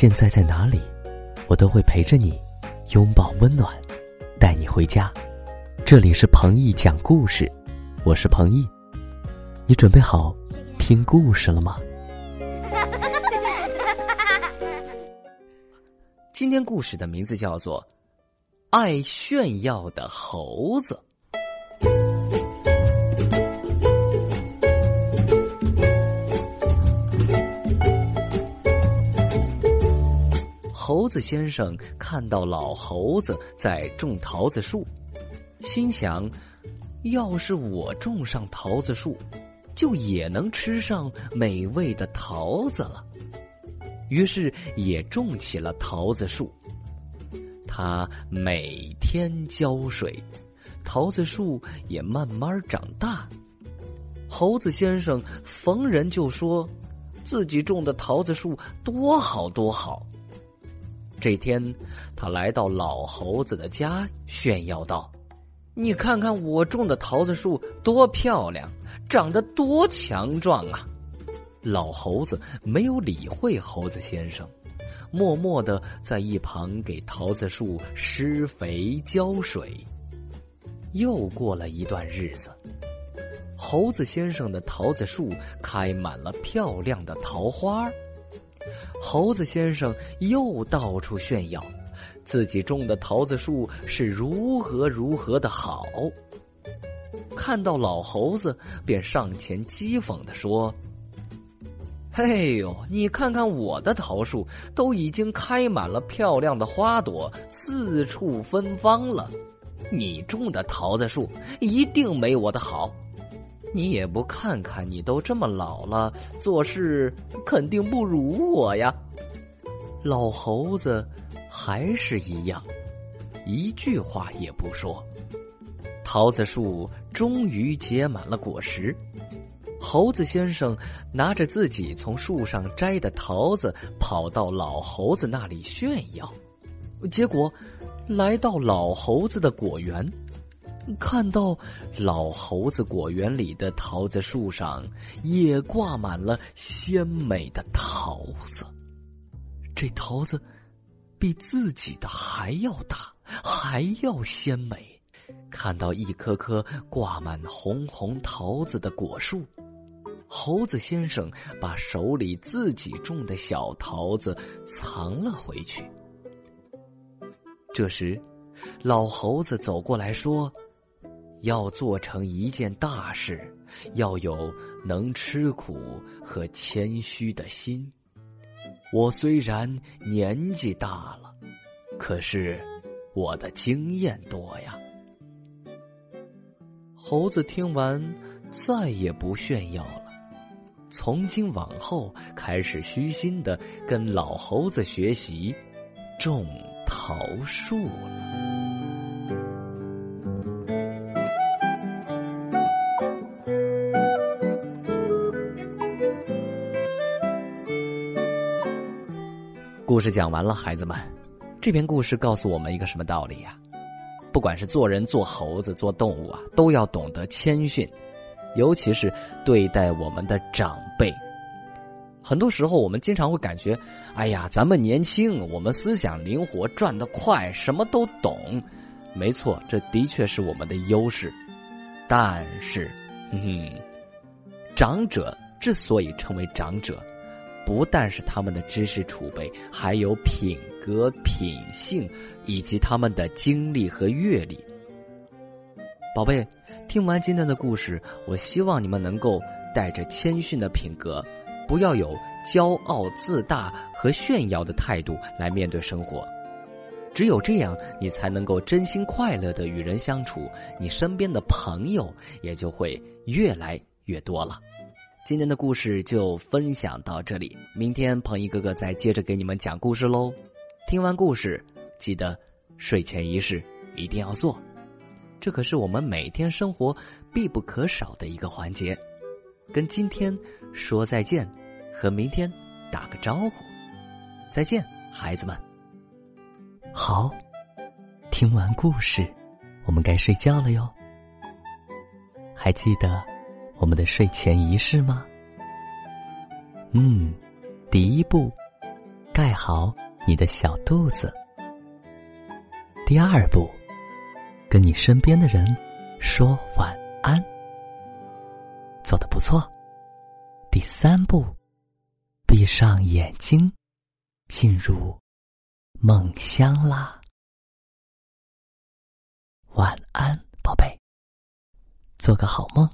现在在哪里，我都会陪着你，拥抱温暖，带你回家。这里是彭毅讲故事，我是彭毅，你准备好听故事了吗？今天故事的名字叫做《爱炫耀的猴子》。猴子先生看到老猴子在种桃子树，心想：要是我种上桃子树，就也能吃上美味的桃子了。于是也种起了桃子树。他每天浇水，桃子树也慢慢长大。猴子先生逢人就说，自己种的桃子树多好多好。这天，他来到老猴子的家，炫耀道：“你看看我种的桃子树多漂亮，长得多强壮啊！”老猴子没有理会猴子先生，默默的在一旁给桃子树施肥浇水。又过了一段日子，猴子先生的桃子树开满了漂亮的桃花。猴子先生又到处炫耀，自己种的桃子树是如何如何的好。看到老猴子，便上前讥讽的说：“嘿呦，你看看我的桃树，都已经开满了漂亮的花朵，四处芬芳了。你种的桃子树一定没我的好。”你也不看看，你都这么老了，做事肯定不如我呀。老猴子还是一样，一句话也不说。桃子树终于结满了果实，猴子先生拿着自己从树上摘的桃子，跑到老猴子那里炫耀，结果来到老猴子的果园。看到老猴子果园里的桃子树上也挂满了鲜美的桃子，这桃子比自己的还要大，还要鲜美。看到一棵棵挂满红红桃子的果树，猴子先生把手里自己种的小桃子藏了回去。这时，老猴子走过来说。要做成一件大事，要有能吃苦和谦虚的心。我虽然年纪大了，可是我的经验多呀。猴子听完，再也不炫耀了，从今往后开始虚心的跟老猴子学习种桃树了。故事讲完了，孩子们，这篇故事告诉我们一个什么道理呀？不管是做人、做猴子、做动物啊，都要懂得谦逊，尤其是对待我们的长辈。很多时候，我们经常会感觉，哎呀，咱们年轻，我们思想灵活，转得快，什么都懂。没错，这的确是我们的优势。但是，嗯，长者之所以成为长者。不但是他们的知识储备，还有品格、品性，以及他们的经历和阅历。宝贝，听完今天的故事，我希望你们能够带着谦逊的品格，不要有骄傲自大和炫耀的态度来面对生活。只有这样，你才能够真心快乐的与人相处，你身边的朋友也就会越来越多了。今天的故事就分享到这里，明天彭毅哥哥再接着给你们讲故事喽。听完故事，记得睡前仪式一定要做，这可是我们每天生活必不可少的一个环节。跟今天说再见，和明天打个招呼，再见，孩子们。好，听完故事，我们该睡觉了哟。还记得？我们的睡前仪式吗？嗯，第一步，盖好你的小肚子。第二步，跟你身边的人说晚安，做的不错。第三步，闭上眼睛，进入梦乡啦。晚安，宝贝，做个好梦。